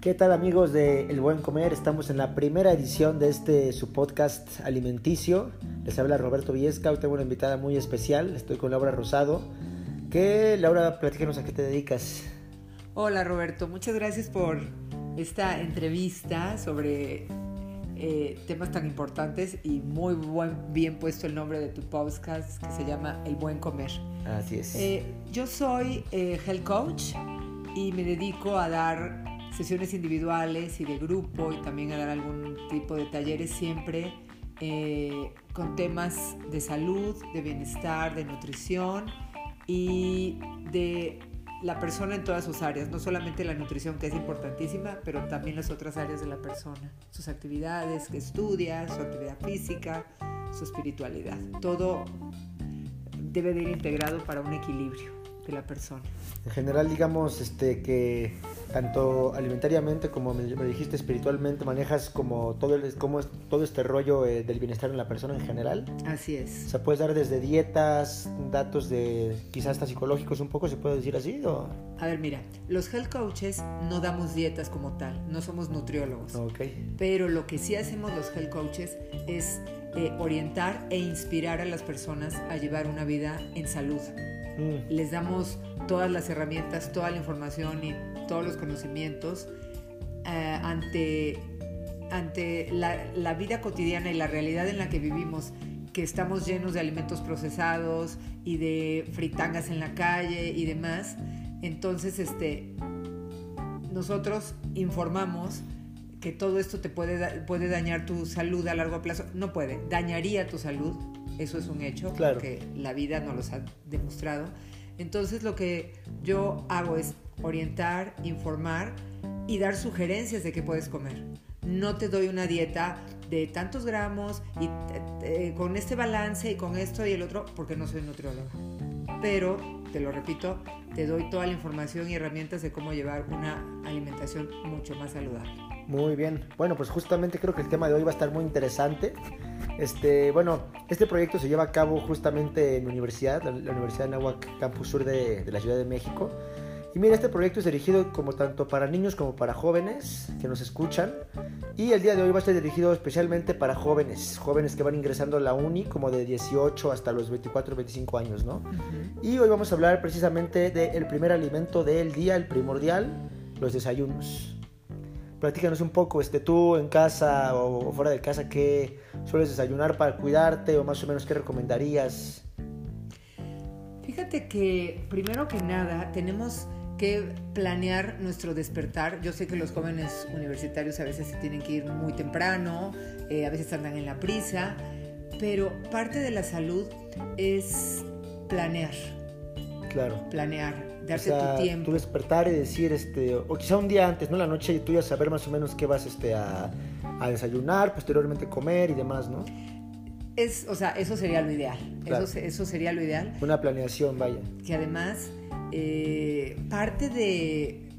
¿Qué tal amigos de El Buen Comer? Estamos en la primera edición de este su podcast alimenticio. Les habla Roberto Viesca, hoy tengo una invitada muy especial, estoy con Laura Rosado. ¿Qué, Laura, platícanos a qué te dedicas? Hola Roberto, muchas gracias por esta entrevista sobre eh, temas tan importantes y muy buen, bien puesto el nombre de tu podcast que se llama El Buen Comer. Así es. Eh, yo soy eh, health coach y me dedico a dar sesiones individuales y de grupo y también a dar algún tipo de talleres siempre con temas de salud, de bienestar, de nutrición y de la persona en todas sus áreas, no solamente la nutrición que es importantísima, pero también las otras áreas de la persona, sus actividades que estudia, su actividad física, su espiritualidad. Todo debe de ir integrado para un equilibrio la persona. En general, digamos este, que tanto alimentariamente como me, dijiste espiritualmente manejas como todo, el, como todo este rollo eh, del bienestar en la persona en general. Así es. O sea, puedes dar desde dietas, datos de quizás hasta psicológicos un poco, ¿se puede decir así? O? A ver, mira, los health coaches no damos dietas como tal, no somos nutriólogos. Ok. Pero lo que sí hacemos los health coaches es eh, orientar e inspirar a las personas a llevar una vida en salud. Mm. Les damos todas las herramientas, toda la información y todos los conocimientos eh, ante, ante la, vida cotidiana y la realidad en la que vivimos, que estamos llenos de alimentos procesados y de fritangas en la calle y demás. Entonces, este, nosotros informamos que todo esto te puede, puede dañar tu salud a largo plazo. No puede, dañaría tu salud, eso es un hecho, claro. porque la vida nos los ha demostrado. Entonces lo que yo hago es orientar, informar y dar sugerencias de qué puedes comer. No te doy una dieta de tantos gramos y eh, con este balance y con esto y el otro, porque no soy nutrióloga. Pero, te lo repito, te doy toda la información y herramientas de cómo llevar una alimentación mucho más saludable. Muy bien. Bueno, pues justamente creo que el tema de hoy va a estar muy interesante. Este, bueno, este proyecto se lleva a cabo justamente en la universidad, la, Universidad de Nahuac, Campus Sur de, la Ciudad de México. Y mira, este proyecto es dirigido como tanto para niños como para jóvenes que nos escuchan. Y el día de hoy va a estar dirigido especialmente para jóvenes, jóvenes que van ingresando a la uni como de 18 hasta los 24, 25 años, ¿no? Y hoy vamos a hablar precisamente del primer alimento del día, el primordial, los desayunos. Platícanos un poco, este, tú en casa o fuera de casa, ¿qué sueles desayunar para cuidarte o más o menos qué recomendarías? Fíjate que primero que nada tenemos que planear nuestro despertar. Yo sé que los jóvenes universitarios a veces se tienen que ir muy temprano, eh, a veces andan en la prisa, pero parte de la salud es planear. Claro. Planear darte tu tiempo. Tu despertar y decir, este, o quizá un día antes, ¿no? La noche y tú ya saber más o menos qué vas este, a, a desayunar, posteriormente comer y demás, ¿no? Es, o sea, eso sería lo ideal. Eso, eso, sería lo ideal. Una planeación, vaya. Que además, eh, parte de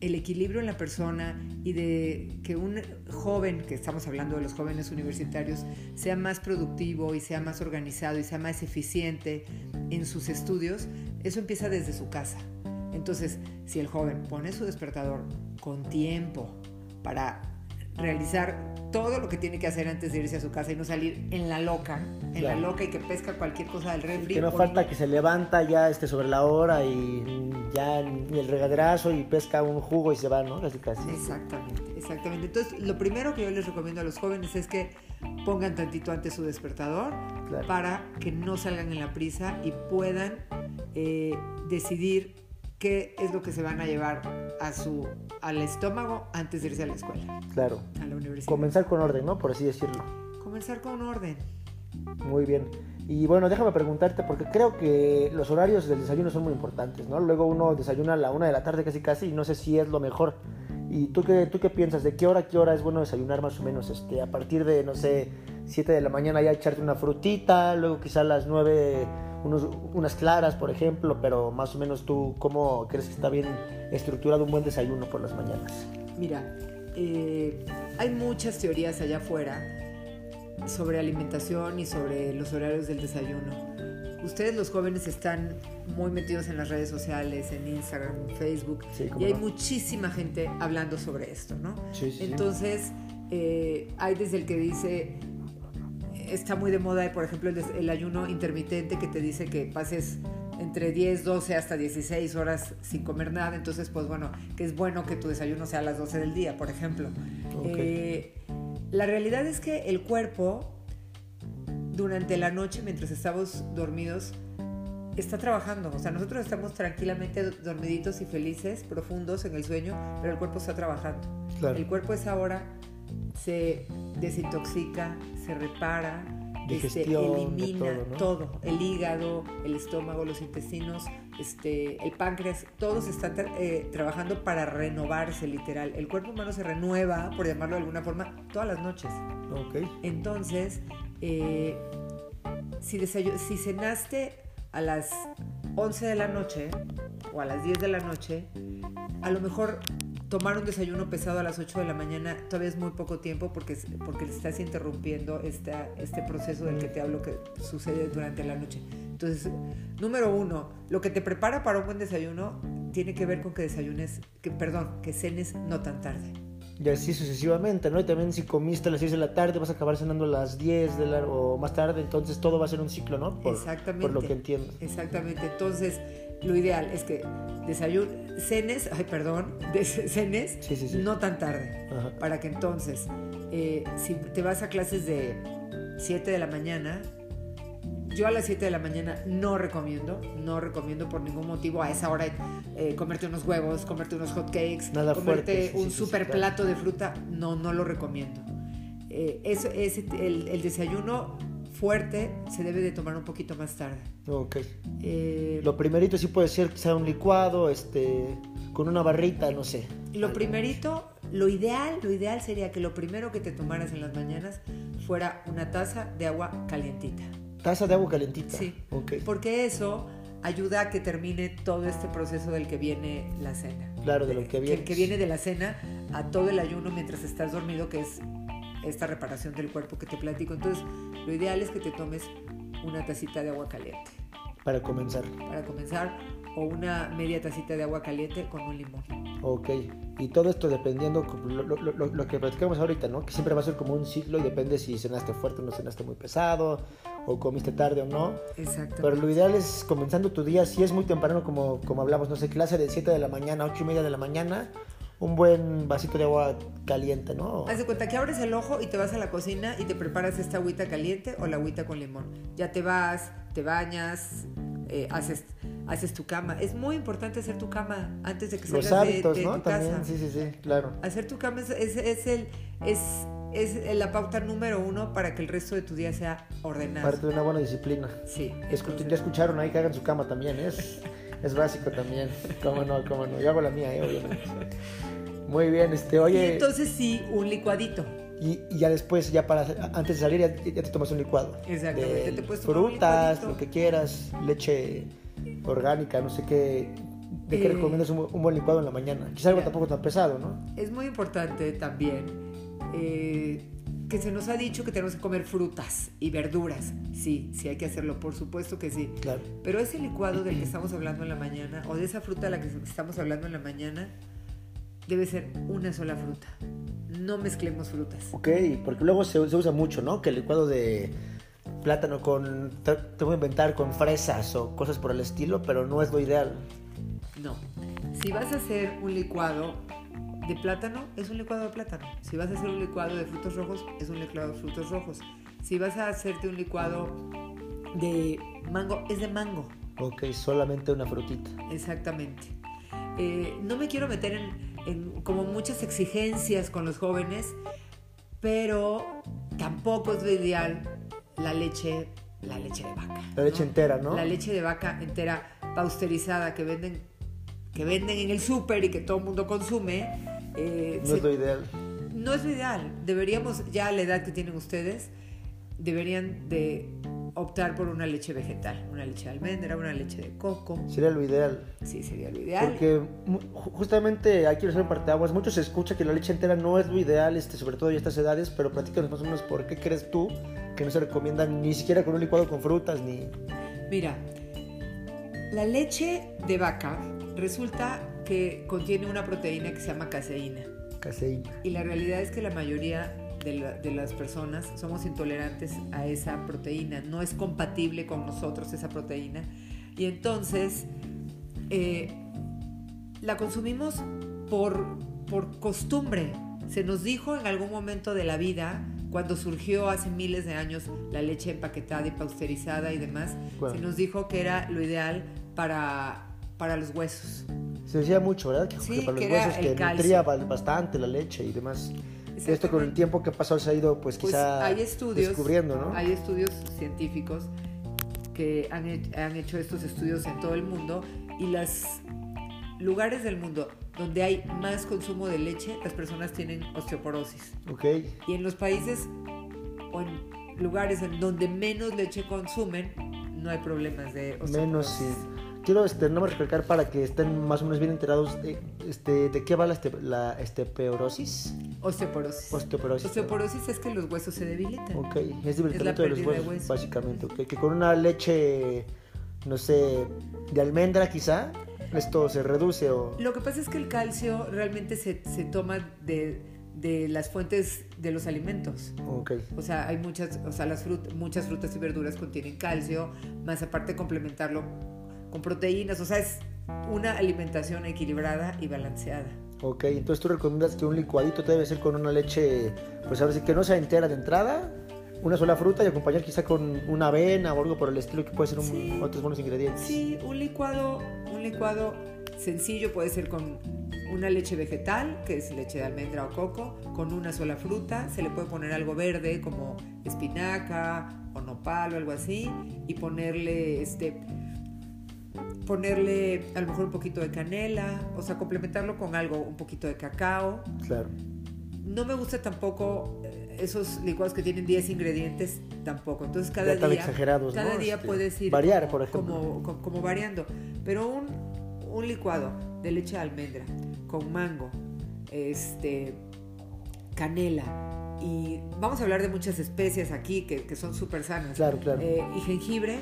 el equilibrio en la persona y de que un joven, que estamos hablando de los jóvenes universitarios, sea más productivo y sea más organizado y sea más eficiente en sus estudios, eso empieza desde su casa. Entonces, si el joven pone su despertador con tiempo para realizar todo lo que tiene que hacer antes de irse a su casa y no salir en la loca, en la loca y que pesca cualquier cosa del refri. Que no falta que se levanta ya este sobre la hora y ya ni el regaderazo y pesca un jugo y se va, ¿no? Casi casi. Exactamente, exactamente. Entonces, lo primero que yo les recomiendo a los jóvenes es que pongan tantito antes su despertador para que no salgan en la prisa y puedan eh, decidir qué es lo que se van a llevar a su, al estómago antes de irse a la escuela. Claro. A la universidad. Comenzar con orden, ¿no? Por así decirlo. Comenzar con orden. Muy bien. Y bueno, déjame preguntarte, porque creo que los horarios del desayuno son muy importantes, ¿no? Luego uno desayuna a la una de la tarde casi casi y no sé si es lo mejor. ¿Y tú qué, tú qué piensas? ¿De qué hora a qué hora es bueno desayunar más o menos? Este, a partir de, no sé, 7 de la mañana ya echarte una frutita, luego quizá a las 9 unas claras, por ejemplo, pero más o menos tú, ¿cómo crees que está bien estructurado un buen desayuno por las mañanas? Mira, eh, hay muchas teorías allá afuera sobre alimentación y sobre los horarios del desayuno. ustedes los jóvenes están muy metidos en las redes sociales, en Instagram, en Facebook, y hay muchísima gente hablando sobre esto, ¿no? Sí, sí, Entonces, eh, hay desde el que dice, está muy de moda, por ejemplo, el, ayuno intermitente que te dice que pases entre 10, 12 hasta 16 horas sin comer nada. Entonces, pues bueno, que es bueno que tu desayuno sea a las 12 del día, por ejemplo. Eh, la realidad es que el cuerpo, durante la noche, mientras estamos dormidos, está trabajando. O sea, nosotros estamos tranquilamente dormiditos y felices, profundos en el sueño, pero el cuerpo está trabajando. El cuerpo es ahora se desintoxica, se repara, este, elimina todo, el hígado, el estómago, los intestinos, este, el páncreas, todos están eh, trabajando para renovarse literal. El cuerpo humano se renueva, por llamarlo de alguna forma, todas las noches. Okay. Entonces, eh, si, si cenaste a las 11 de la noche o a las 10 de la noche, a lo mejor tomar un desayuno pesado a las 8 de la mañana todavía es muy poco tiempo porque, porque le estás interrumpiendo esta, este proceso del que te hablo que sucede durante la noche. Entonces, número uno, lo que te prepara para un buen desayuno tiene que ver con que desayunes, que, perdón, que cenes no tan tarde. Y así sucesivamente, ¿no? Y también si comiste a las 6 de la tarde, vas a acabar cenando a las 10 de la, o más tarde, entonces todo va a ser un ciclo, ¿no? Exactamente. Por lo que entiendo. Exactamente. Entonces, lo ideal es que desayuno, cenes, ay, perdón, cenes no tan tarde, para que entonces, eh, si te vas a clases de 7 de la mañana, yo a las 7 de la mañana no recomiendo, no recomiendo por ningún motivo a esa hora eh, comerte unos huevos, comerte unos hot cakes, comerte un super plato de fruta, no, no lo recomiendo. Eh, eso es el desayuno fuerte se debe de tomar un poquito más tarde. Ok. Eh, lo primerito sí puede ser quizá un licuado, este, con una barrita, no sé. Lo primerito, lo ideal, lo ideal sería que lo primero que te tomaras en las mañanas fuera una taza de agua calientita. Taza de agua calientita. Sí. Ok. Porque eso ayuda a que termine todo este proceso del que viene la cena. Claro, de lo que viene. Que, que viene de la cena a todo el ayuno mientras estás dormido, que es esta reparación del cuerpo que te platico. Entonces, lo ideal es que te tomes una tacita de agua caliente. Para comenzar. Para comenzar, o una media tacita de agua caliente con un limón. Ok, y todo esto dependiendo, lo, lo, lo, que platicamos ahorita, ¿no? Que siempre va a ser como un ciclo y depende si cenaste fuerte o no cenaste muy pesado, o comiste tarde o no. Exacto. Pero lo ideal es comenzando tu día, si es muy temprano, como, como hablamos, no sé, clase de 7 de la mañana, 8 y media de la mañana, un buen vasito de agua caliente, ¿no? Haz de cuenta que abres el ojo y te vas a la cocina y te preparas esta agüita caliente o la agüita con limón. Ya te vas, te bañas, eh, haces, haces tu cama. Es muy importante hacer tu cama antes de que salgas Los hábitos, de, ¿no? tu También, casa. Sí, sí, sí, claro. Hacer tu cama es, es, el, es, es la pauta número uno para que el resto de tu día sea ordenado. Parte de una buena disciplina. Sí. Ya escucharon ahí que hagan su cama también, es, es básico también. Cómo no, cómo no. Yo hago la mía, ¿eh? obviamente. Muy bien, este, oye. Y entonces sí, un licuadito. Y, ya después, ya para antes de salir, ya, te tomas un licuado. Exactamente, te puedes tomar Frutas, lo que quieras, leche orgánica, no sé qué. ¿De qué eh, recomiendas un, buen licuado en la mañana? Quizás algo tampoco tan pesado, ¿no? Es muy importante también eh, que se nos ha dicho que tenemos que comer frutas y verduras. Sí, sí hay que hacerlo, por supuesto que sí. Claro. Pero ese licuado del que estamos hablando en la mañana, o de esa fruta de la que estamos hablando en la mañana, debe ser una sola fruta. No mezclemos frutas. Ok, porque luego se, usa mucho, ¿no? Que el licuado de plátano con, te, voy a inventar, con fresas o cosas por el estilo, pero no es lo ideal. No. Si vas a hacer un licuado de plátano, es un licuado de plátano. Si vas a hacer un licuado de frutos rojos, es un licuado de frutos rojos. Si vas a hacerte un licuado de mango, es de mango. Ok, solamente una frutita. Exactamente. Eh, no me quiero meter en, como muchas exigencias con los jóvenes, pero tampoco es lo ideal la leche, la leche de vaca. La leche entera, ¿no? La leche de vaca entera pausterizada que venden, que venden en el súper y que todo el mundo consume. Eh, no es lo ideal. No es lo ideal. Deberíamos, ya a la edad que tienen ustedes, deberían de optar por una leche vegetal, una leche de almendra, una leche de coco. Sería lo ideal. Sí, sería lo ideal. Porque justamente hay que hacer parte de aguas. Mucho se escucha que la leche entera no es lo ideal, este, sobre todo en estas edades, pero platícanos más o menos por qué crees tú que no se recomienda ni siquiera con un licuado con frutas ni. Mira, la leche de vaca resulta que contiene una proteína que se llama caseína. Caseína. Y la realidad es que la mayoría de, las personas somos intolerantes a esa proteína. No es compatible con nosotros esa proteína. Y entonces eh, la consumimos por, por costumbre. Se nos dijo en algún momento de la vida cuando surgió hace miles de años la leche empaquetada y pausterizada y demás, se nos dijo que era lo ideal para, para los huesos. Se decía mucho, ¿verdad? Que, sí, para los huesos que nutría bastante la leche y demás. Esto con el tiempo que pasó se ha ido pues, pues quizá hay estudios, descubriendo, ¿no? Hay estudios científicos que han, han hecho estos estudios en todo el mundo y los lugares del mundo donde hay más consumo de leche, las personas tienen osteoporosis. Ok. Y en los países o en lugares en donde menos leche consumen, no hay problemas de osteoporosis. Menos, sí. Quiero este, no me recalcar para que estén más o menos bien enterados de, este, de qué va la, este, la osteoporosis. Osteoporosis. Osteoporosis. Osteoporosis es que los huesos se debilitan. Ok, es debilitamiento de los huesos, básicamente. Okay. Que con una leche, no sé, de almendra quizá, esto se reduce o... Lo que pasa es que el calcio realmente se, se toma de, de, las fuentes de los alimentos. Okay. O sea, hay muchas, o sea, las frut, muchas frutas y verduras contienen calcio, más aparte complementarlo con proteínas, o sea, es una alimentación equilibrada y balanceada. Ok, entonces tú recomiendas que un licuadito debe ser con una leche, pues a ver si que no sea entera de entrada, una sola fruta y acompañar quizá con una avena o algo por el estilo que puede ser un, otros buenos ingredientes. Sí, un licuado, un licuado sencillo puede ser con una leche vegetal, que es leche de almendra o coco, con una sola fruta, se le puede poner algo verde como espinaca o nopal o algo así y ponerle este ponerle a lo mejor un poquito de canela, o sea, complementarlo con algo, un poquito de cacao. Claro. No me gusta tampoco esos licuados que tienen 10 ingredientes tampoco. Entonces cada día, exagerados, cada día este, puedes ir variar, por ejemplo. Como, como, variando. Pero un, un, licuado de leche de almendra con mango, este, canela y vamos a hablar de muchas especies aquí que, que son súper sanas. Claro, claro. Eh, y jengibre,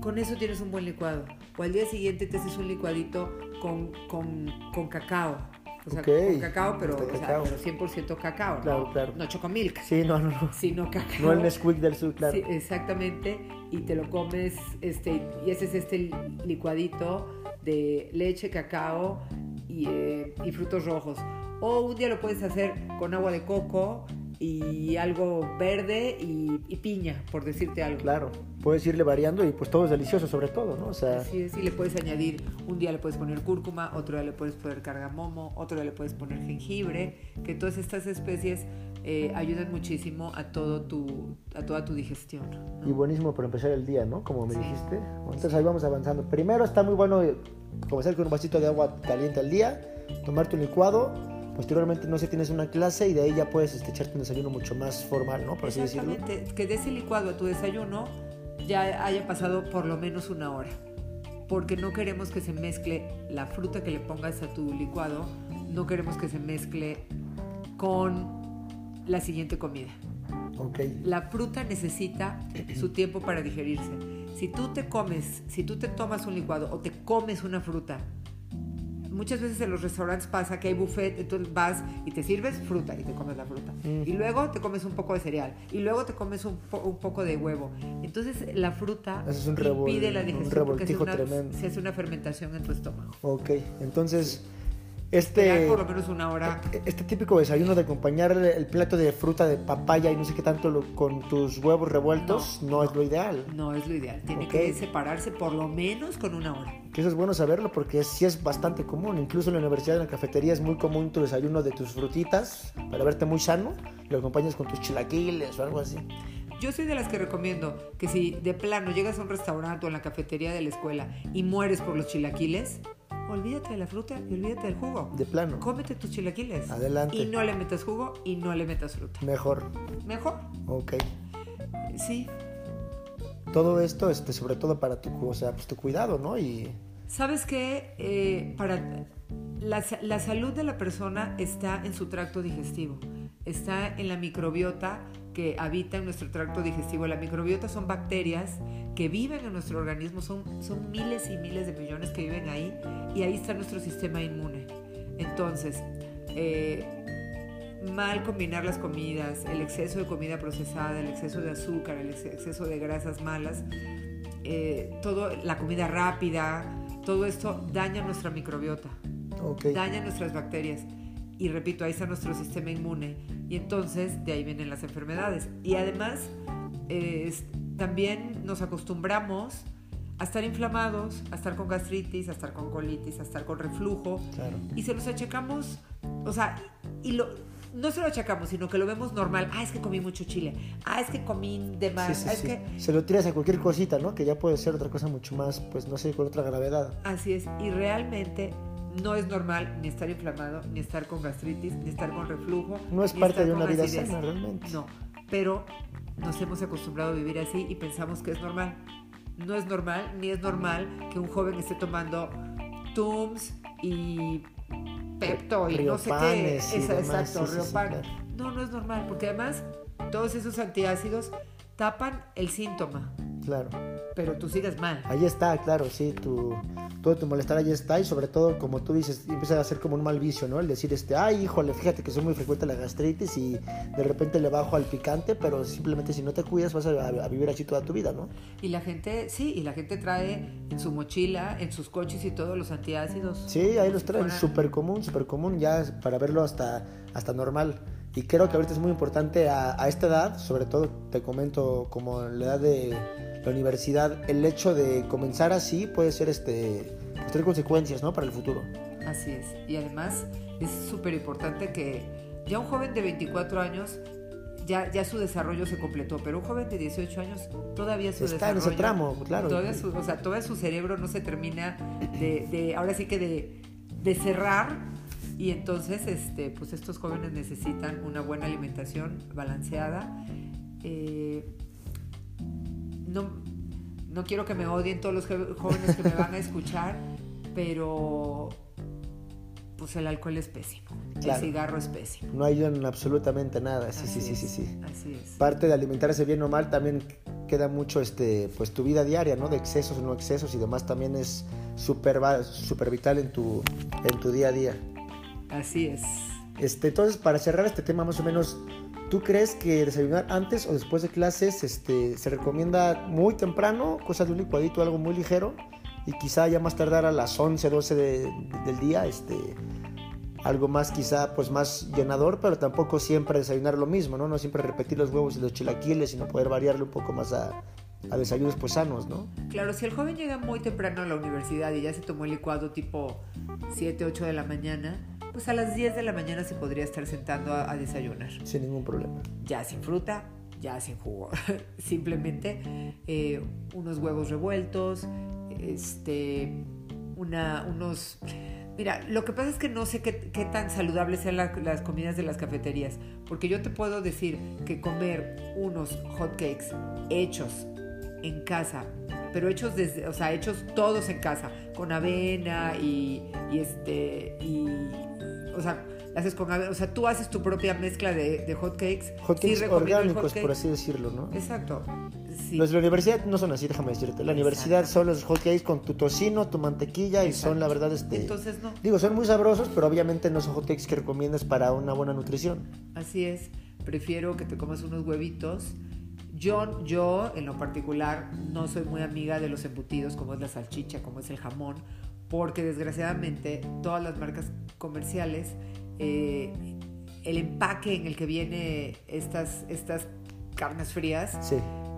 con eso tienes un buen licuado. O al día siguiente te haces un licuadito con, con, con cacao o sea, con cacao, pero, o sea, pero 100% cacao. Claro, no, claro. No chocomilk. Sí, no, no, no. Sino cacao. No el Nesquik del sur, claro. Sí, exactamente. Y te lo comes, este, y ese es este licuadito de leche, cacao y, eh, y frutos rojos. O un día lo puedes hacer con agua de coco y algo verde y, piña, por decirte algo. Claro, puedes irle variando y pues todo es delicioso sobre todo, ¿no? O sea... Sí, sí, le puedes añadir, un día le puedes poner cúrcuma, otro día le puedes poner cargamomo, otro día le puedes poner jengibre, que todas estas especies eh, ayudan muchísimo a, todo tu, a toda tu digestión. Y buenísimo para empezar el día, ¿no? Como me dijiste. Entonces ahí vamos avanzando. Primero está muy bueno comenzar con un vasito de agua caliente al día, tomar tu licuado posteriormente no sé, tienes una clase y de ahí ya puedes este, echarte un desayuno mucho más formal, ¿no? Por así decirlo. que de ese licuado a tu desayuno ya haya pasado por lo menos una hora, porque no queremos que se mezcle la fruta que le pongas a tu licuado, no queremos que se mezcle con la siguiente comida. Okay. La fruta necesita su tiempo para digerirse. Si tú te comes, si tú te tomas un licuado o te comes una fruta muchas veces en los restaurantes pasa que hay buffet, entonces vas y te sirves fruta y te comes la fruta. Y luego te comes un poco de cereal. Y luego te comes un, poco de huevo. Entonces la fruta es un impide la digestión porque se hace una fermentación en tu estómago. Ok, entonces este, por lo menos una hora. Este típico desayuno de acompañar el plato de fruta de papaya y no sé qué tanto con tus huevos revueltos no, es lo ideal. No es lo ideal. Tiene que separarse por lo menos con una hora. Que eso es bueno saberlo porque sí es bastante común. Incluso en la universidad, en la cafetería, es muy común tu desayuno de tus frutitas para verte muy sano lo acompañas con tus chilaquiles o algo así. Yo soy de las que recomiendo que si de plano llegas a un restaurante o en la cafetería de la escuela y mueres por los chilaquiles, olvídate de la fruta y olvídate del jugo. De plano. Cómete tus chilaquiles. Adelante. Y no le metas jugo y no le metas fruta. Mejor. Mejor. Ok. Sí. Todo esto, este, sobre todo para tu, o sea, pues, tu cuidado, ¿no? Y... ¿Sabes qué? Eh, para la, la salud de la persona está en su tracto digestivo, está en la microbiota que habita en nuestro tracto digestivo. La microbiota son bacterias que viven en nuestro organismo, son, son miles y miles de millones que viven ahí y ahí está nuestro sistema inmune. Entonces, eh, mal combinar las comidas, el exceso de comida procesada, el exceso de azúcar, el exceso de grasas malas, eh, todo, la comida rápida, todo esto daña nuestra microbiota, daña nuestras bacterias. Y repito, ahí está nuestro sistema inmune. Y entonces de ahí vienen las enfermedades. Y además, también nos acostumbramos a estar inflamados, a estar con gastritis, a estar con colitis, a estar con reflujo. Y se los achacamos, o sea, y lo, no se lo achacamos, sino que lo vemos normal. Ah, es que comí mucho chile. Ah, es que comí de más. Ah, es que... Se lo tiras a cualquier cosita, ¿no? Que ya puede ser otra cosa mucho más, pues no sé, con otra gravedad. Así es. Y realmente no es normal ni estar inflamado, ni estar con gastritis, ni estar con reflujo. No es parte de una vida sana, realmente. No, pero nos hemos acostumbrado a vivir así y pensamos que es normal. No es normal, ni es normal que un joven esté tomando Tums y Pepto y no sé qué. exacto, No, no es normal, porque además todos esos antiácidos tapan el síntoma. Claro. Pero tú sigues mal. Ahí está, claro, sí, tu, todo tu malestar ahí está y sobre todo, como tú dices, empieza a ser como un mal vicio, ¿no? El decir, este, ay, híjole, fíjate que soy muy frecuente la gastritis y de repente le bajo al picante, pero simplemente si no te cuidas vas a, vivir así toda tu vida, ¿no? Y la gente, sí, y la gente trae en su mochila, en sus coches y todo los antiácidos. Sí, ahí los traen, súper común, súper común, ya para verlo hasta, hasta normal. Y creo que ahorita es muy importante a, a, esta edad, sobre todo te comento como la edad de la universidad, el hecho de comenzar así puede ser este, pues, tener consecuencias ¿no? para el futuro. Así es. Y además es súper importante que ya un joven de 24 años ya, ya, su desarrollo se completó, pero un joven de 18 años todavía su Está desarrollo... en ese tramo, claro. Todavía su, o sea, todavía su cerebro no se termina de, de ahora sí que de, de cerrar y entonces, este, pues estos jóvenes necesitan una buena alimentación balanceada. Eh, no, no quiero que me odien todos los jóvenes que me van a escuchar, pero pues el alcohol es pésimo. El cigarro es pésimo. No ayudan absolutamente nada. Sí, sí, sí, sí, sí. Así es. Parte de alimentarse bien o mal también queda mucho este pues tu vida diaria, ¿no? De excesos o no excesos y demás también es súper super vital en tu en tu día a día. Así es. Este, entonces, para cerrar este tema más o menos, ¿tú crees que desayunar antes o después de clases este, se recomienda muy temprano, cosa de un licuadito, algo muy ligero, y quizá ya más tardar a las 11, 12 del día, este, algo más quizá pues más llenador, pero tampoco siempre desayunar lo mismo, ¿no? No siempre repetir los huevos y los chilaquiles, sino poder variarle un poco más a, a desayunos pues sanos, ¿no? Claro, si el joven llega muy temprano a la universidad y ya se tomó el licuado tipo 7, 8 de la mañana, pues a las 10 de la mañana se podría estar sentando a, desayunar. Sin ningún problema. Ya sin fruta, ya sin jugo. Simplemente eh, unos huevos revueltos, este, una, unos... Mira, lo que pasa es que no sé qué, tan saludables sean las comidas de las cafeterías, porque yo te puedo decir que comer unos hot cakes hechos en casa, pero hechos desde, o sea, hechos todos en casa, con avena y, y este y o sea, haces con, o sea, tú haces tu propia mezcla de, de hot cakes. Hot cakes orgánicos, por así decirlo, ¿no? Exacto. Los de la universidad no son así, déjame decirte. La universidad son los hot cakes con tu tocino, tu mantequilla y son la verdad este. Entonces no. Digo, son muy sabrosos, pero obviamente no son hot cakes que recomiendas para una buena nutrición. Así es. Prefiero que te comas unos huevitos. Yo, yo, en lo particular, no soy muy amiga de los embutidos, como es la salchicha, como es el jamón, porque desgraciadamente todas las marcas comerciales, eh, el empaque en el que viene estas, estas carnes frías,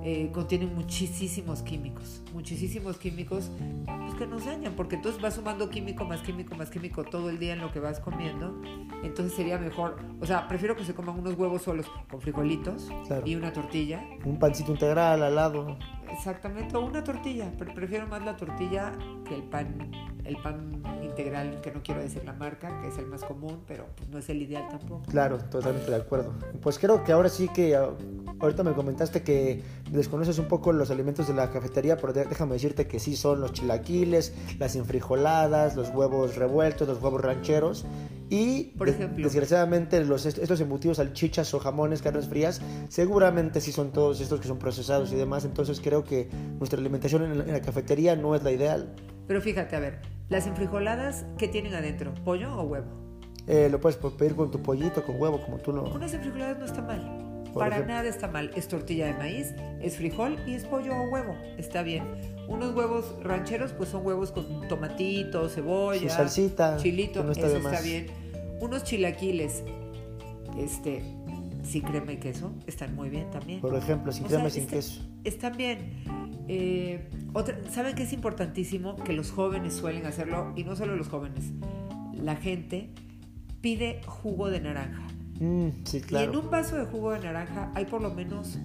eh, contienen muchísimos químicos, muchísimos químicos pues, que nos dañan, porque entonces vas sumando químico más químico más químico todo el día en lo que vas comiendo. Entonces sería mejor, o sea, prefiero que se coman unos huevos solos con frijolitos y una tortilla. Un pancito integral al lado. Exactamente, o una tortilla, pero prefiero más la tortilla que el pan, el pan integral, que no quiero decir la marca, que es el más común, pero pues, no es el ideal tampoco. Claro, totalmente de acuerdo. Pues creo que ahora sí que ahorita me comentaste que desconoces un poco los alimentos de la cafetería, pero déjame decirte que sí son los chilaquiles, las enfrijoladas, los huevos revueltos, los huevos rancheros Y Por ejemplo. desgraciadamente los, estos embutidos, salchichas o jamones, carnes frías, seguramente sí son todos estos que son procesados y demás. Entonces creo que nuestra alimentación en la, en la cafetería no es la ideal. Pero fíjate, a ver, las enfrijoladas, ¿qué tienen adentro? ¿Pollo o huevo? Eh, lo puedes pedir con tu pollito, con huevo, como tú lo... Unas enfrijoladas no está mal. Por Para ejemplo. nada está mal. Es tortilla de maíz, es frijol y es pollo o huevo. Está bien. Unos huevos rancheros, pues son huevos con tomatito, cebolla, Su salsita, chilito, no está eso está bien. Unos chilaquiles, este, sin crema y queso, están muy bien también. Por ejemplo, sin O crema y sin está- queso. Están bien. Eh, otra- ¿Saben qué es importantísimo? Que los jóvenes suelen hacerlo, y no solo los jóvenes, la gente pide jugo de naranja. Mm, sí, Y en claro. un vaso de jugo de naranja hay por lo menos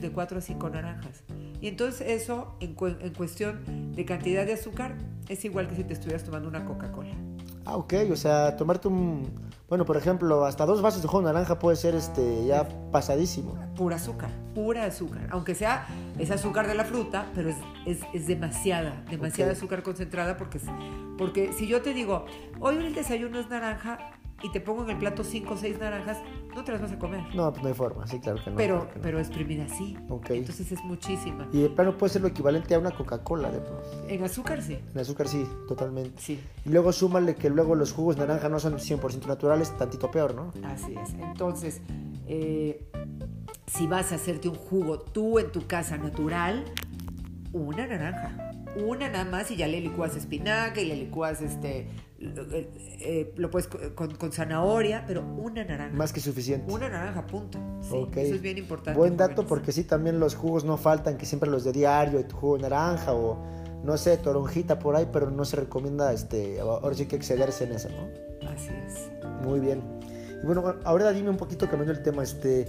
de 4 a 5 naranjas. Y entonces eso, en, cu- en cuestión de cantidad de azúcar, es igual que si te estuvieras tomando una Coca-Cola. Ah, ok, o sea, tomarte un... Bueno, por ejemplo, hasta dos vasos de jugo de naranja puede ser este ya pasadísimo. Pura azúcar, pura azúcar. Aunque sea, es azúcar de la fruta, pero es, es, es demasiada, demasiada azúcar concentrada porque, porque si yo te digo, hoy el desayuno es naranja y te pongo en el plato 5 o 6 naranjas, no te las vas a comer. No, pues no hay forma, sí, claro que no. pero, claro que no. pero exprimida sí. Ok. Entonces es muchísima. Y de plano puede ser lo equivalente a una Coca-Cola, de En azúcar sí. En azúcar sí, totalmente. Sí. Y luego súmale que luego los jugos naranja no son 100% naturales, tantito peor, ¿no? Así es. Entonces, eh, si vas a hacerte un jugo tú en tu casa natural, una naranja. Una nada más y ya le licúas espinaca y le licúas este. Eh, eh, lo puedes co- con, con zanahoria, pero una naranja. Más que suficiente. Una naranja, punto. Sí. Eso es bien importante. Buen dato jóvenes. porque sí, también los jugos no faltan, que siempre los de diario, tu jugo de naranja o no sé, toronjita por ahí, pero no se recomienda, este, ahora sí que excederse en eso, ¿no? Así es. Muy bien. Y bueno, ahora dime un poquito cambiando el tema, este,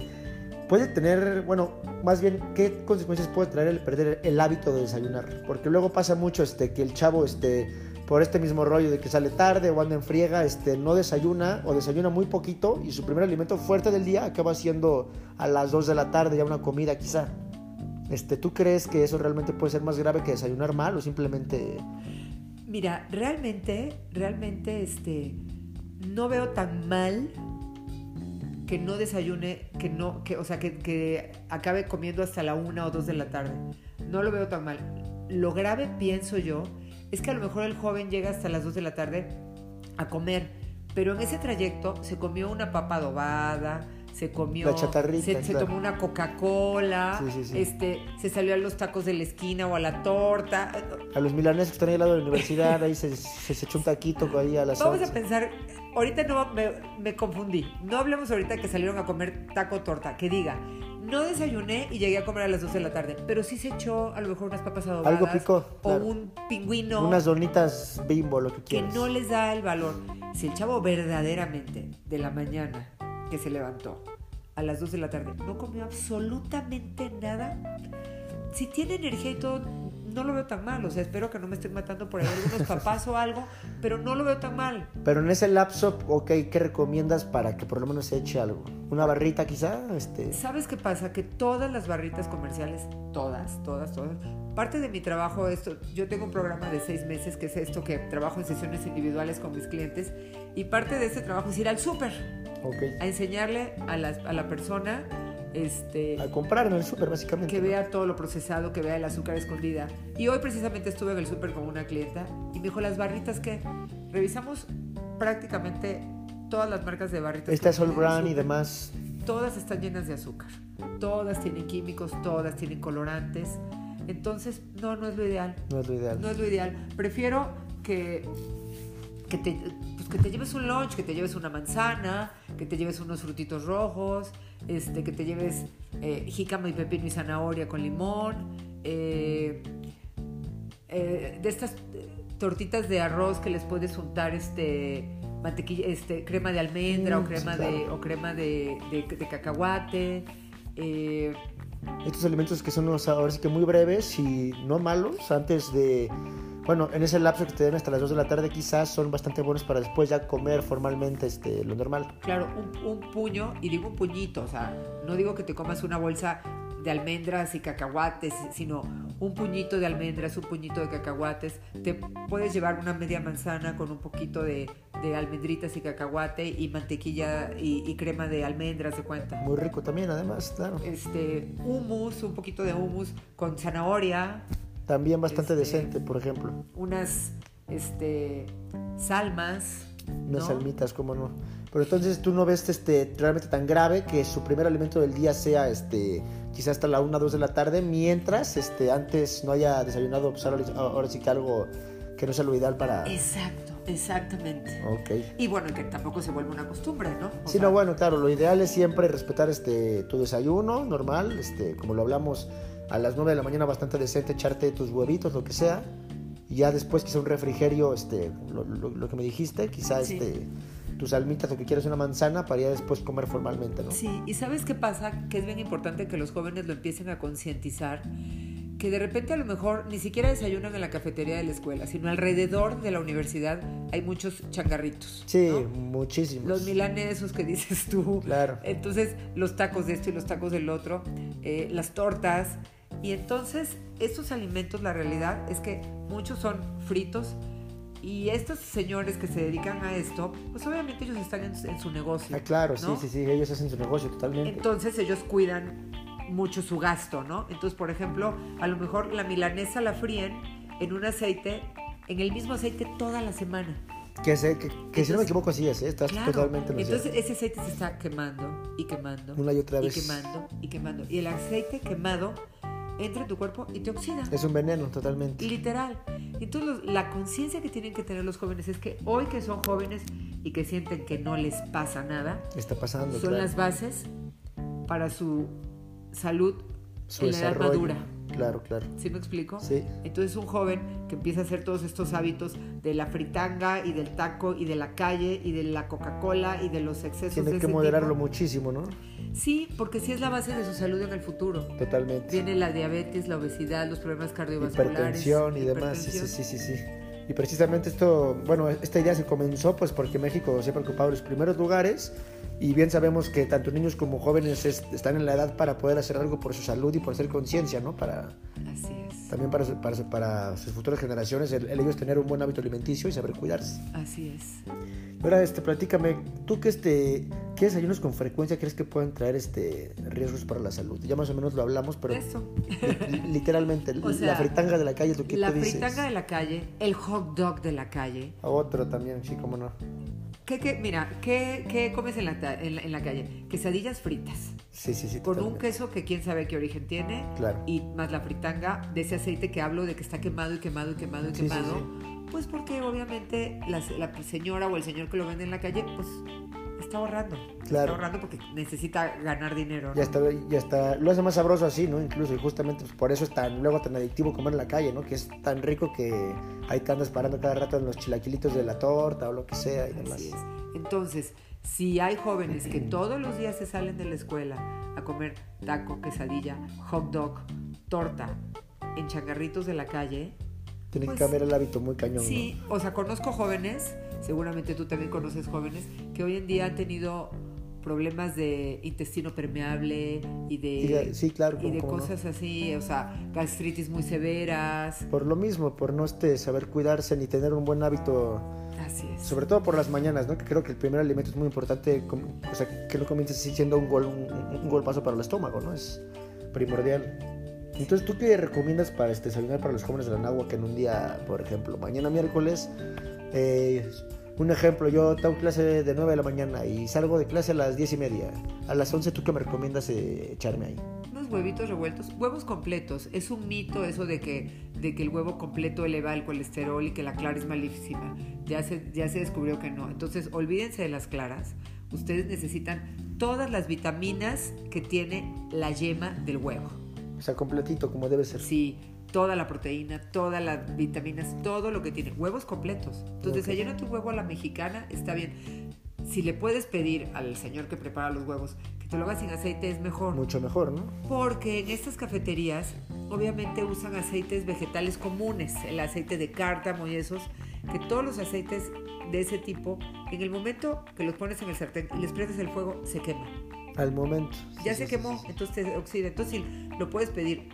puede tener, bueno, más bien, ¿qué consecuencias puede traer el perder el hábito de desayunar? Porque luego pasa mucho, este, que el chavo, este, por este mismo rollo de que sale tarde o anda en friega, este, no desayuna o desayuna muy poquito y su primer alimento fuerte del día acaba siendo a las 2 de la tarde ya una comida quizá. Este, ¿Tú crees que eso realmente puede ser más grave que desayunar mal o simplemente... Mira, realmente, realmente, este, no veo tan mal que no desayune, que no, que, o sea, que, que acabe comiendo hasta la una o dos de la tarde. No lo veo tan mal. Lo grave, pienso yo, es que a lo mejor el joven llega hasta las dos de la tarde a comer, pero en ese trayecto se comió una papa adobada, se comió, La se, se tomó una Coca-Cola, Sí, sí, sí. este, se salió a los tacos de la esquina o a la torta. A los milaneses que están ahí al lado de la universidad, ahí se, se, se echó un taquito ahí a las Vamos 11. a pensar, ahorita no me, me confundí. No hablemos ahorita que salieron a comer taco torta, que diga, no desayuné y llegué a comer a las 12 de la tarde, pero sí se echó a lo mejor unas papas adobadas Algo picó, o claro. un pingüino Unas donitas bimbo, lo que que quieras. no les da el valor. Si el chavo verdaderamente de la mañana que se levantó a las 2 de la tarde no comió absolutamente nada, si tiene energía y todo, no lo veo tan mal. O sea, espero que no me estén matando por ahí algunos papás o algo, pero no lo veo tan mal. Pero en ese lapso, ok, ¿qué recomiendas para que por lo menos se eche algo? ¿Una barrita quizá? Este... ¿Sabes qué pasa? Que todas las barritas comerciales, todas, todas, todas, parte de mi trabajo, esto, yo tengo un programa de seis meses que es esto que trabajo en sesiones individuales con mis clientes y parte de ese trabajo es ir al súper Ok. a enseñarle a la, a la persona este, A comprar en el súper, básicamente. que ¿no? vea todo lo procesado, que vea el azúcar escondida. Y hoy precisamente estuve en el súper con una clienta y me dijo, las barritas que revisamos prácticamente todas las marcas de barritas. Tienen en el Brand y demás. todas están llenas de azúcar. Todas tienen químicos, todas tienen colorantes. Entonces, no, no es lo ideal. No es lo ideal. No es lo ideal. Prefiero que, que, te, que te lleves un lunch, que te lleves una manzana, que te lleves unos frutitos rojos, este, que te lleves eh, jícama y pepino y zanahoria con limón, eh, eh, de estas tortitas de arroz que les puedes untar este mantequilla, este crema de almendra Mm, o crema sí, de o crema de, de- de cacahuate. eh, Estos alimentos que son unos, sí que muy breves y no malos, antes de... Bueno, en ese lapso que te den hasta las 2 de la tarde quizás son bastante buenos para después ya comer formalmente este, lo normal. Claro, un, un puño, y digo un puñito, o sea, no digo que te comas una bolsa de almendras y cacahuates, sino un puñito de almendras, un puñito de cacahuates. Te puedes llevar una media manzana con un poquito de, almendritas y cacahuate y mantequilla y, crema de almendras de cuenta. Muy rico también, además, claro. Este, hummus, un poquito de hummus con zanahoria. También bastante este, decente, por ejemplo. Unas este, salmas. Unas salmitas, cómo no. Pero entonces tú no ves este, realmente tan grave que su primer alimento del día sea este, quizás hasta la 1 o 2 de la tarde, mientras este, antes no haya desayunado, pues ahora, sí que algo que no sea lo ideal para... Exacto, exactamente. Ok. Y bueno, que tampoco se vuelva una costumbre, ¿no? sí, no, bueno, claro, lo ideal es siempre respetar este, tu desayuno normal, este, como lo hablamos a las 9 de la mañana, bastante decente, echarte tus huevitos, lo que sea. Y ya después quizá un refrigerio, este, lo, que me dijiste, quizá este tus almitas o que quieras una manzana para ya después comer formalmente, ¿no? Sí, y ¿sabes qué pasa? Que es bien importante que los jóvenes lo empiecen a concientizar que de repente a lo mejor ni siquiera desayunan en la cafetería de la escuela, sino alrededor de la universidad hay muchos changarritos. Sí, muchísimos. Los milanesos que dices tú. Claro. Entonces, los tacos de esto y los tacos del otro, eh, las tortas. Y entonces, estos alimentos, la realidad es que muchos son fritos, y estos señores que se dedican a esto, pues obviamente ellos están en, su negocio. Ah, claro, sí, sí, sí, ellos hacen su negocio totalmente. Entonces ellos cuidan mucho su gasto, ¿no? Entonces, por ejemplo, a lo mejor la milanesa la fríen en un aceite, en el mismo aceite toda la semana. Que, sé, que, si no me equivoco así es, ¿eh? estás totalmente Entonces ese aceite se está quemando y quemando. Una y otra vez. Y quemando y quemando. Y el aceite quemado entra en tu cuerpo y te oxida. Es un veneno, totalmente. Literal. Entonces, la conciencia que tienen que tener los jóvenes es que hoy que son jóvenes y que sienten que no les pasa nada, está pasando. Son las bases para su salud en la edad madura. Claro, claro. ¿Sí me explico? Sí. Entonces un joven que empieza a hacer todos estos hábitos de la fritanga y del taco y de la calle y de la Coca-Cola y de los excesos. Tiene que moderarlo muchísimo, ¿no? Sí, porque sí es la base de su salud en el futuro. Totalmente. Tiene la diabetes, la obesidad, los problemas cardiovasculares. Hipertensión y demás. Sí, sí, sí, sí. Y precisamente esto, bueno, esta idea se comenzó pues porque México se ha preocupado en los primeros lugares y bien sabemos que tanto niños como jóvenes están en la edad para poder hacer algo por su salud y por hacer conciencia, ¿no? Para, Así es. También para, para, para sus futuras generaciones, el, ellos tener un buen hábito alimenticio y saber cuidarse. Así es. Ahora, este, platícame, ¿tú qué, este, qué desayunos con frecuencia crees que pueden traer este, riesgos para la salud? Ya más o menos lo hablamos, pero Eso. literalmente, la fritanga de la calle, ¿tú qué La tú dices? fritanga de la calle, el hot dog de la calle. Otro también, sí, cómo no. ¿Qué, mira, ¿qué, comes en la, en, la, calle? Quesadillas fritas. Sí, sí, sí. Con un queso que quién sabe qué origen tiene. Claro. Y más la fritanga de ese aceite que hablo de que está quemado y quemado y quemado y quemado. Pues porque obviamente la, la señora o el señor que lo vende en la calle, pues está ahorrando. Claro. Está ahorrando porque necesita ganar dinero. Ya está, ya está. Lo hace más sabroso así, ¿no? Incluso, y justamente pues, por eso es tan, luego tan adictivo comer en la calle, ¿no? Que es tan rico que hay que andas parando cada rato en los chilaquilitos de la torta o lo que sea y demás. Así es. Entonces, si hay jóvenes que todos los días se salen de la escuela a comer taco, quesadilla, hot dog, torta, en changarritos de la calle, tiene que pues cambiar el hábito muy cañón. Sí, o sea, conozco jóvenes seguramente tú también conoces jóvenes que hoy en día han tenido problemas de intestino permeable y de, sí, claro, y de cosas así, o sea, gastritis muy severas. Por lo mismo, por no este, saber cuidarse ni tener un buen hábito. Así es. Sobre todo por las mañanas, ¿no? Que creo que el primer alimento es muy importante, o sea, que no comiences siendo un, gol, un, golpazo para el estómago, ¿no? Es primordial. Entonces, ¿tú qué recomiendas para este, desayunar para los jóvenes de la que en un día, por ejemplo, mañana miércoles, eh, un ejemplo, yo tengo clase de 9 de la mañana y salgo de clase a las 10 y media. A las 11, ¿tú qué me recomiendas eh, echarme ahí? Unos huevitos revueltos, huevos completos. Es un mito eso de que, de que el huevo completo eleva el colesterol y que la clara es malísima. Ya se, ya se descubrió que no. Entonces, olvídense de las claras. Ustedes necesitan todas las vitaminas que tiene la yema del huevo. O sea, completito, como debe ser. Sí, toda la proteína, todas las vitaminas, todo lo que tiene. Huevos completos. Entonces, okay. desayuna tu huevo a la mexicana, está bien. Si le puedes pedir al señor que prepara los huevos que te lo haga sin aceite, es mejor. Mucho mejor, ¿no? Porque en estas cafeterías, obviamente usan aceites vegetales comunes, el aceite de cártamo y esos, que todos los aceites de ese tipo, en el momento que los pones en el sartén y les prendes el fuego, se queman. Al momento. Ya se quemó, entonces te oxida. Entonces lo puedes pedir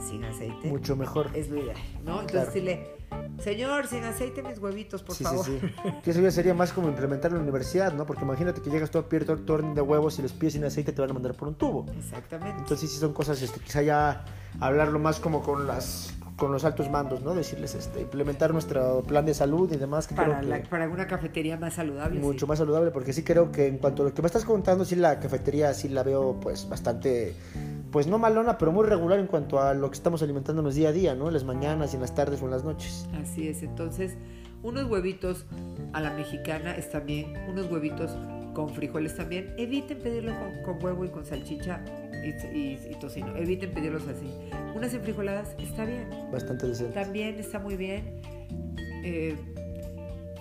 sin aceite. Mucho mejor. Es lo ideal, ¿no? Entonces dile, señor, sin aceite mis huevitos, por favor. Sí, sí. que eso ya sería más como implementar en la universidad, ¿no? Porque imagínate que llegas tú a tu orden de huevos y los pies sin aceite te van a mandar por un tubo. Exactamente. Entonces sí son cosas, este, quizá ya hablarlo más como con las con los altos mandos, ¿no? Decirles, este, implementar nuestro plan de salud y demás. Que para, creo que para una cafetería más saludable. Mucho más saludable, porque sí creo que en cuanto a lo que me estás contando, sí la cafetería sí la veo pues bastante, pues no malona, pero muy regular en cuanto a lo que estamos alimentándonos día a día, ¿no? En las mañanas y en las tardes o en las noches. Así es, entonces unos huevitos a la mexicana están bien, unos huevitos con frijoles también. Eviten pedirlo con, huevo y con salchicha y, tocino. Eviten pedirlos así. Unas enfrijoladas está bien. Bastante decente. También está muy bien. Eh,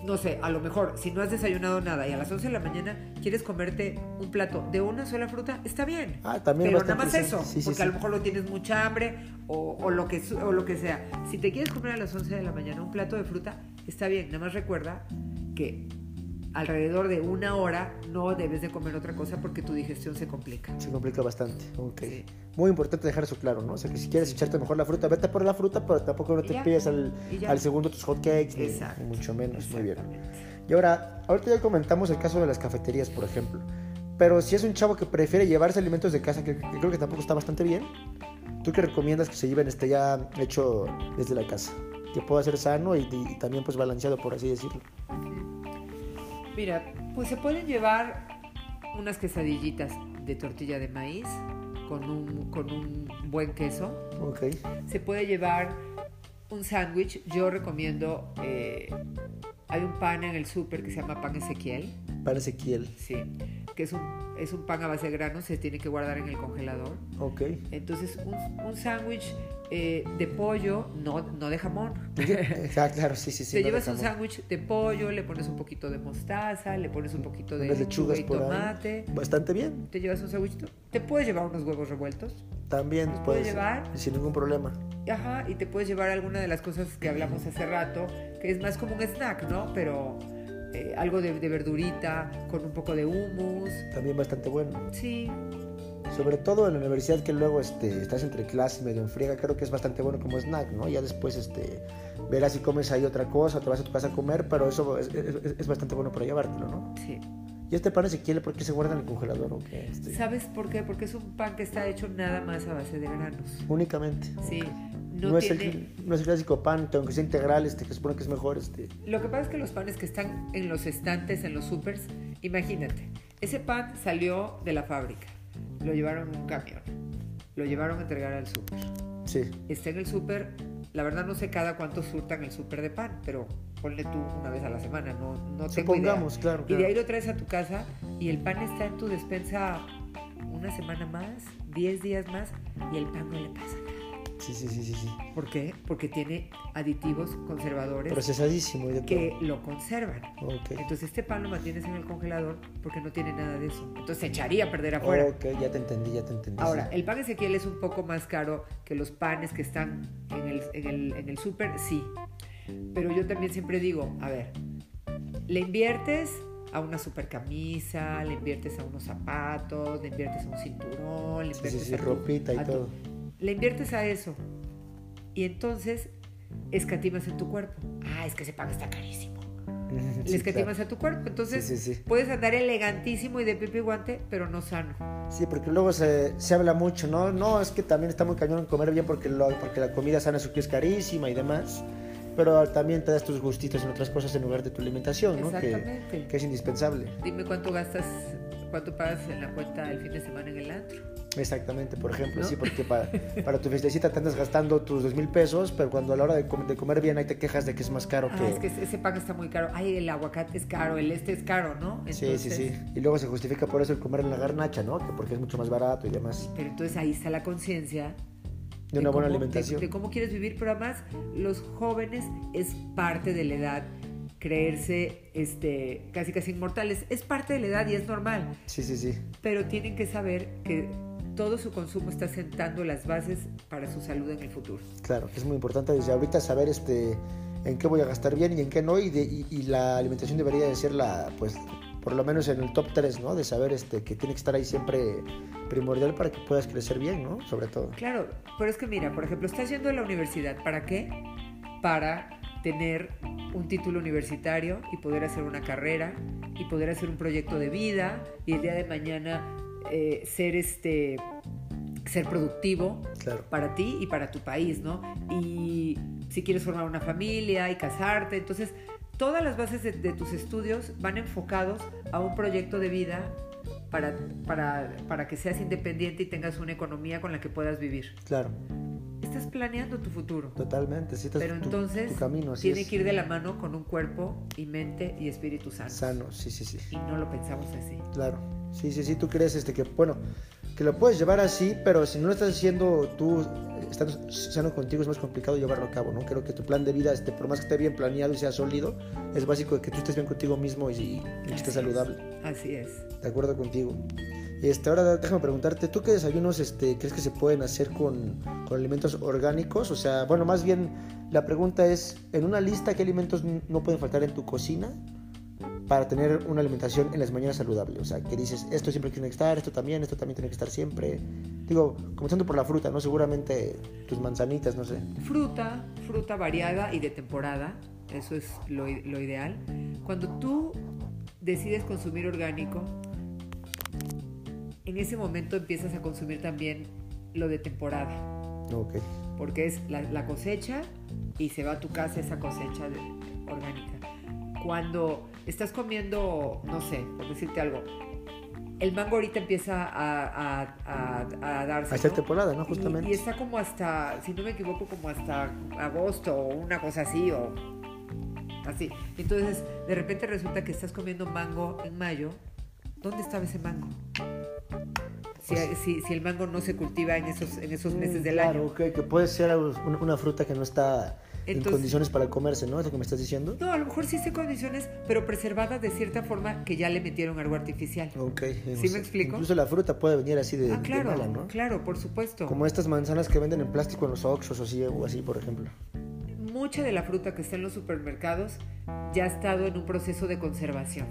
no sé, a lo mejor si no has desayunado nada y a las 11 de la mañana quieres comerte un plato de una sola fruta, está bien. Ah, también Pero nada más eso, porque a lo mejor lo tienes mucha hambre o, o, lo que, o lo que sea. Si te quieres comer a las 11 de la mañana un plato de fruta, está bien. Nada más recuerda que alrededor de una hora no debes de comer otra cosa porque tu digestión se complica. Se complica bastante, ok. Muy importante dejar eso claro, ¿no? O sea, que si quieres echarte mejor la fruta, vete por la fruta, pero tampoco no te pides al, al, segundo tus hotcakes, ni, mucho menos, muy bien. Y ahora, ahorita ya comentamos el caso de las cafeterías, por ejemplo. Pero si es un chavo que prefiere llevarse alimentos de casa, que, creo que tampoco está bastante bien, ¿tú qué recomiendas que se lleven este ya hecho desde la casa? Que pueda ser sano y, y también pues balanceado, por así decirlo. Mira, pues se pueden llevar unas quesadillitas de tortilla de maíz con un, con un buen queso. Ok. Se puede llevar un sándwich. Yo recomiendo, eh, hay un pan en el súper que se llama pan Ezequiel. Pan Ezequiel. Sí, que es un, es un pan a base de granos, se tiene que guardar en el congelador. Ok. Entonces, un, un sándwich eh, de pollo, no, no de jamón. Ah, claro, sí, sí, sí. Te llevas un sándwich de pollo, le pones un poquito de mostaza, le pones un poquito de lechuga y tomate. Bastante bien. Te llevas un sándwich. Te puedes llevar unos huevos revueltos. También puedes llevar. Sin ningún problema. Ajá, y te puedes llevar alguna de las cosas que hablamos hace rato, que es más como un snack, ¿no? Pero eh, algo de, de, verdurita, con un poco de hummus. También bastante bueno. Sí, sobre todo en la universidad que luego este, estás entre clases medio en friega, creo que es bastante bueno como snack, ¿no? Ya después este, verás si comes ahí otra cosa, te vas a tu casa a comer, pero eso es, es, bastante bueno para llevártelo, ¿no? Sí. ¿Y este pan quiere por qué se guarda en el congelador o qué? Este... ¿Sabes por qué? Porque es un pan que está hecho nada más a base de granos. Únicamente. Sí. No, es el, no, es el, clásico pan, aunque sea integral, este, que se supone que es mejor. Este. Lo que pasa es que los panes que están en los estantes, en los supers, imagínate, ese pan salió de la fábrica lo llevaron en un camión, lo llevaron a entregar al súper. Sí. Está en el súper, la verdad no sé cada cuánto surtan el súper de pan, pero ponle tú una vez a la semana, no, no tengo Supongamos, idea. Claro, Y de ahí lo traes a tu casa y el pan está en tu despensa una semana más, 10 días más y el pan no le pasa nada. Sí, sí, sí, sí, sí. ¿Por qué? Porque tiene aditivos conservadores. Procesadísimo. que lo conservan. Entonces este pan lo mantienes en el congelador porque no tiene nada de eso. Entonces se echaría a perder afuera. Ok, ya te entendí, ya te entendí. Ahora, el pan Ezequiel es un poco más caro que los panes que están en el, en el, en el súper, sí. Pero yo también siempre digo, a ver, le inviertes a una super camisa, le inviertes a unos zapatos, le inviertes a un cinturón, le inviertes sí, sí, ropita y todo le inviertes a eso y entonces escatimas en tu cuerpo. Ah, es que ese pan está carísimo. le escatimas a tu cuerpo. Entonces puedes andar elegantísimo y de pipi guante, pero no sano. Sí, porque luego se, se, habla mucho, ¿no? No, es que también está muy cañón comer bien porque, lo, porque la comida sana es carísima y demás. Pero también te das tus gustitos en otras cosas en lugar de tu alimentación, ¿no? Exactamente. Que, es indispensable. Dime cuánto gastas, cuánto pagas en la cuenta el fin de semana en el antro. Exactamente, por ejemplo, sí, porque para, para, tu fiestecita te andas gastando tus dos mil pesos, pero cuando a la hora de, de, comer bien ahí te quejas de que es más caro ah, que... es que ese pan está muy caro, ay, el aguacate es caro, el este es caro, ¿no? Sí, sí, sí, y luego se justifica por eso el comer en la garnacha, ¿no? Que porque es mucho más barato y demás. Pero entonces ahí está la conciencia de una buena alimentación. De, de cómo quieres vivir, pero además los jóvenes es parte de la edad creerse este, casi casi inmortales. Es parte de la edad y es normal. Sí, sí, sí. Pero tienen que saber que todo su consumo está sentando las bases para su salud en el futuro. Claro, es muy importante desde ahorita saber este en qué voy a gastar bien y en qué no y, y, la alimentación debería de ser la pues por lo menos en el top 3, ¿no? De saber este, que tiene que estar ahí siempre primordial para que puedas crecer bien, ¿no? Sobre todo. Claro, pero es que mira, por ejemplo, estás yendo a la universidad, ¿para qué? Para tener un título universitario y poder hacer una carrera y poder hacer un proyecto de vida y el día de mañana eh, ser este ser productivo para ti y para tu país, ¿no? Y si quieres formar una familia y casarte, entonces todas las bases de, tus estudios van enfocados a un proyecto de vida para, para, para, que seas independiente y tengas una economía con la que puedas vivir. Claro. Estás planeando tu futuro. Totalmente, sí, Pero entonces camino, tiene que ir de la mano con un cuerpo y mente y espíritu sano. Sano, sí, sí, sí. Y no lo pensamos así. Claro. Sí, sí, sí, tú crees este que, bueno, que lo puedes llevar así, pero si no lo estás haciendo tú, estando sano contigo, es más complicado llevarlo a cabo, ¿no? Creo que tu plan de vida, este, por más que esté bien planeado y sea sólido, es básico que tú estés bien contigo mismo y, que estés saludable. Así es. De acuerdo contigo. Este, ahora déjame preguntarte, ¿tú qué desayunos este, crees que se pueden hacer con, con, alimentos orgánicos? O sea, bueno, más bien la pregunta es, en una lista, ¿qué alimentos no pueden faltar en tu cocina? Para tener una alimentación en las mañanas saludable. O sea, que dices, esto siempre tiene que estar, esto también, esto también tiene que estar siempre. Digo, comenzando por la fruta, ¿no? Seguramente tus manzanitas, no sé. Fruta, fruta variada y de temporada, eso es lo, lo ideal. Cuando tú decides consumir orgánico, en ese momento empiezas a consumir también lo de temporada. Ok. Porque es la, la cosecha y se va a tu casa esa cosecha de, orgánica. Cuando estás comiendo, no sé, por decirte algo, el mango ahorita empieza a, a, a, darse. A esta temporada, ¿no? Justamente. Y, está como hasta, si no me equivoco, como hasta agosto o una cosa así, o así. Entonces, de repente resulta que estás comiendo mango en mayo. ¿Dónde estaba ese mango? Si, pues si, si, el mango no se cultiva en esos, en esos meses del año. Claro, que puede ser una fruta que no está en condiciones para comerse, ¿no? Es lo que me estás diciendo. No, a lo mejor sí en condiciones, pero preservada de cierta forma que ya le metieron algo artificial. Ok. ¿Sí me explico? Incluso la fruta puede venir así de, ah, claro, mala, ¿no? Claro, por supuesto. Como estas manzanas que venden en plástico en los Oxxos o así, o así, por ejemplo. Mucha de la fruta que está en los supermercados ya ha estado en un proceso de conservación.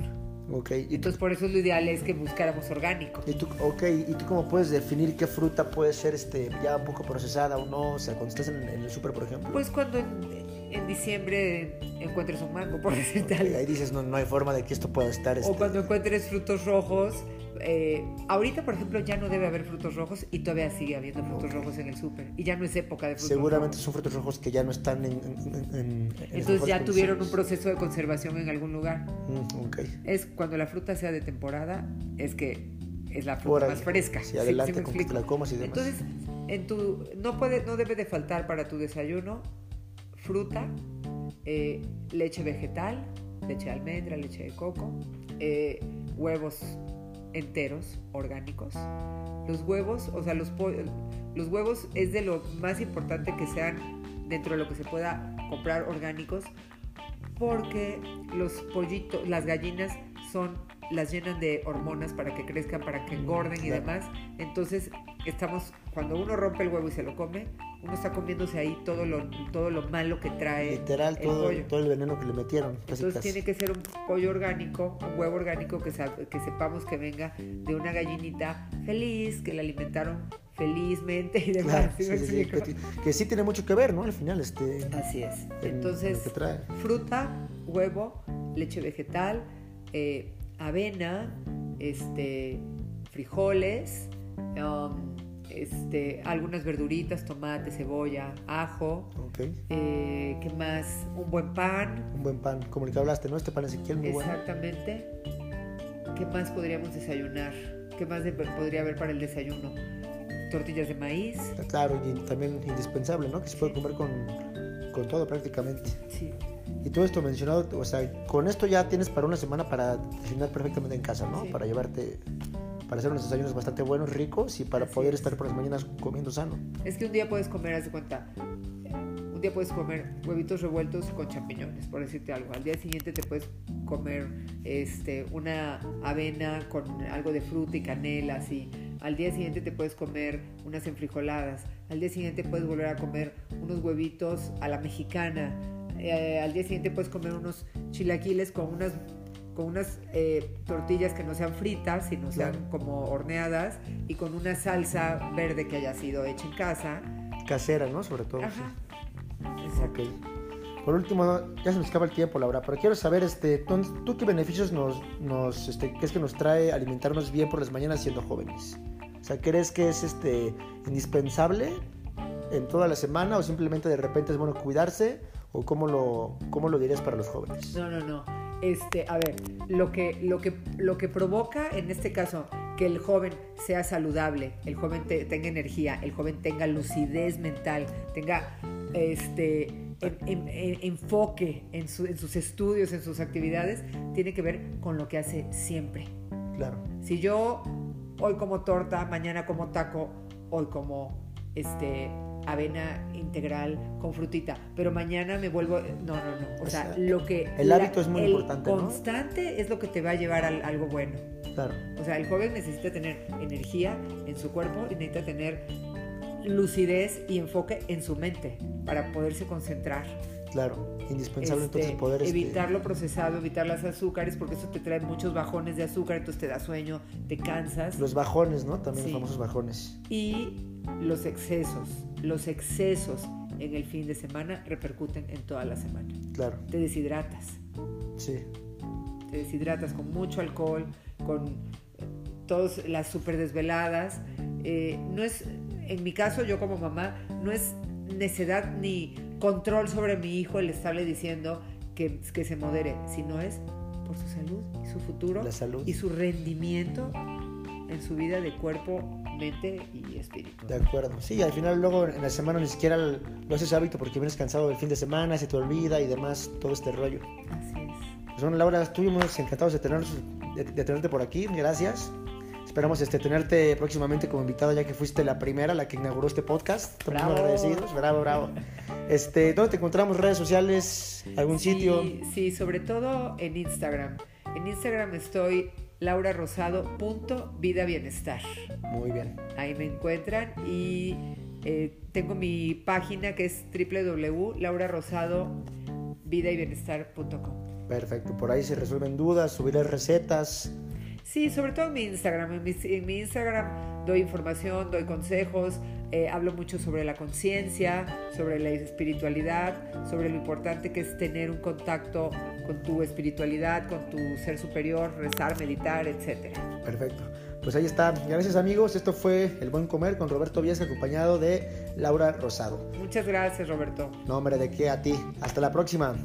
Okay. ¿Y Entonces por eso lo ideal es que buscáramos orgánico. ¿Y tú, ok, ¿y tú cómo puedes definir qué fruta puede ser este, ya un poco procesada o no? O sea, cuando estás en, el súper, por ejemplo. Pues cuando en, diciembre encuentres un mango, por decirte algo. ahí dices, no, no hay forma de que esto pueda estar... Este... O cuando encuentres frutos rojos, eh, ahorita, por ejemplo, ya no debe haber frutos rojos y todavía sigue habiendo frutos rojos en el súper. Y ya no es época de frutos Seguramente son frutos rojos que ya no están en... Entonces ya tuvieron un proceso de conservación en algún lugar. Mm, okay. Es cuando la fruta sea de temporada, es que es la fruta más fresca. Sí, adelante, con que la comas y demás. Entonces, en tu, no, puede, no debe de faltar para tu desayuno fruta, eh, leche vegetal, leche de almendra, leche de coco, eh, huevos enteros, orgánicos. Los huevos, o sea, los, los huevos es de lo más importante que sean dentro de lo que se pueda comprar orgánicos, porque los pollitos, las gallinas son las llenan de hormonas para que crezcan, para que engorden y demás. Entonces, estamos cuando uno rompe el huevo y se lo come, uno está comiéndose ahí todo lo, todo lo malo que trae. Literal, todo, todo el veneno que le metieron. Entonces tiene que ser un pollo orgánico, un huevo orgánico que, que sepamos que venga de una gallinita feliz, que la alimentaron felizmente y demás. que, sí tiene mucho que ver, ¿no? Al final, este. Así es. Entonces, fruta, huevo, leche vegetal, eh, avena, este, frijoles. Um, este, algunas verduritas, tomate, cebolla, ajo. Eh, ¿Qué más? Un buen pan. Un buen pan, como el que hablaste, ¿no? Este pan Ezequiel muy bueno. Exactamente. ¿Qué más podríamos desayunar? ¿Qué más podría haber para el desayuno? Tortillas de maíz. Claro, y también indispensable, ¿no? Que se puede comer con, con todo prácticamente. Sí. Y todo esto mencionado, o sea, con esto ya tienes para una semana para desayunar perfectamente en casa, ¿no? Para llevarte para hacer unos desayunos bastante buenos, ricos y para poder estar por las mañanas comiendo sano. Es que un día puedes comer, haz de cuenta, un día puedes comer huevitos revueltos con champiñones, por decirte algo. Al día siguiente te puedes comer este, una avena con algo de fruta y canela, así. Al día siguiente te puedes comer unas enfrijoladas. Al día siguiente puedes volver a comer unos huevitos a la mexicana. Eh, al día siguiente puedes comer unos chilaquiles con unas con unas eh, tortillas que no sean fritas, sino sean como horneadas y con una salsa verde que haya sido hecha en casa. Casera, ¿no? Sobre todo. Ajá. Por último, ya se nos acaba el tiempo, Laura, pero quiero saber, este, ¿tú, qué beneficios nos, nos este, es que nos trae alimentarnos bien por las mañanas siendo jóvenes? O sea, ¿crees que es este, indispensable en toda la semana o simplemente de repente es bueno cuidarse? ¿O cómo lo, cómo lo dirías para los jóvenes? No, no, no. Este, a ver, lo que, lo, que, lo que provoca en este caso que el joven sea saludable, el joven tenga energía, el joven tenga lucidez mental, tenga este, enfoque en, sus estudios, en sus actividades, tiene que ver con lo que hace siempre. Claro. Si yo hoy como torta, mañana como taco, hoy como este avena integral con frutita, pero mañana me vuelvo no, no, no, o, sea, lo que el hábito es muy el importante, constante es lo que te va a llevar a algo bueno. Claro. O sea, el joven necesita tener energía en su cuerpo y necesita tener lucidez y enfoque en su mente para poderse concentrar. Claro, indispensable entonces este, poder... Este, evitar lo procesado, evitar las azúcares, porque eso te trae muchos bajones de azúcar, entonces te da sueño, te cansas. Los bajones, ¿no? También los famosos bajones. Y los excesos, los excesos en el fin de semana repercuten en toda la semana. Claro. Te deshidratas. Sí. Te deshidratas con mucho alcohol, con todas las super desveladas. Eh, no es en mi caso, yo como mamá, no es necedad ni control sobre mi hijo el estarle diciendo que, que se modere, sino es por su salud y su futuro y su rendimiento en su vida de cuerpo, mente y espíritu. De acuerdo. Sí, al final luego en la semana ni siquiera lo haces hábito porque vienes cansado del fin de semana, se te olvida y demás, todo este rollo. Así es. Pues bueno, Laura, estuvimos encantados de, tener, de tenerte por aquí. Gracias. Esperamos este, tenerte próximamente como invitada, ya que fuiste la primera, la que inauguró este podcast. Estamos muy agradecidos. Bravo, bravo. Este, ¿Dónde te encontramos? ¿Redes sociales? ¿Algún sitio? Sí, sobre todo en Instagram. En Instagram estoy laurarosado.vidabienestar. Muy bien. Ahí me encuentran y eh, tengo mi página que es www.laurarosadovidabienestar.com. Perfecto, por ahí se resuelven dudas, subiré recetas, Sí, sobre todo en mi Instagram. En mi, Instagram doy información, doy consejos, eh, hablo mucho sobre la conciencia, sobre la espiritualidad, sobre lo importante que es tener un contacto con tu espiritualidad, con tu ser superior, rezar, meditar, etc. Perfecto. Pues ahí está. Gracias amigos. Esto fue El Buen Comer con Roberto Viesca acompañado de Laura Rosado. Muchas gracias Roberto. No, hombre, de qué a ti. Hasta la próxima.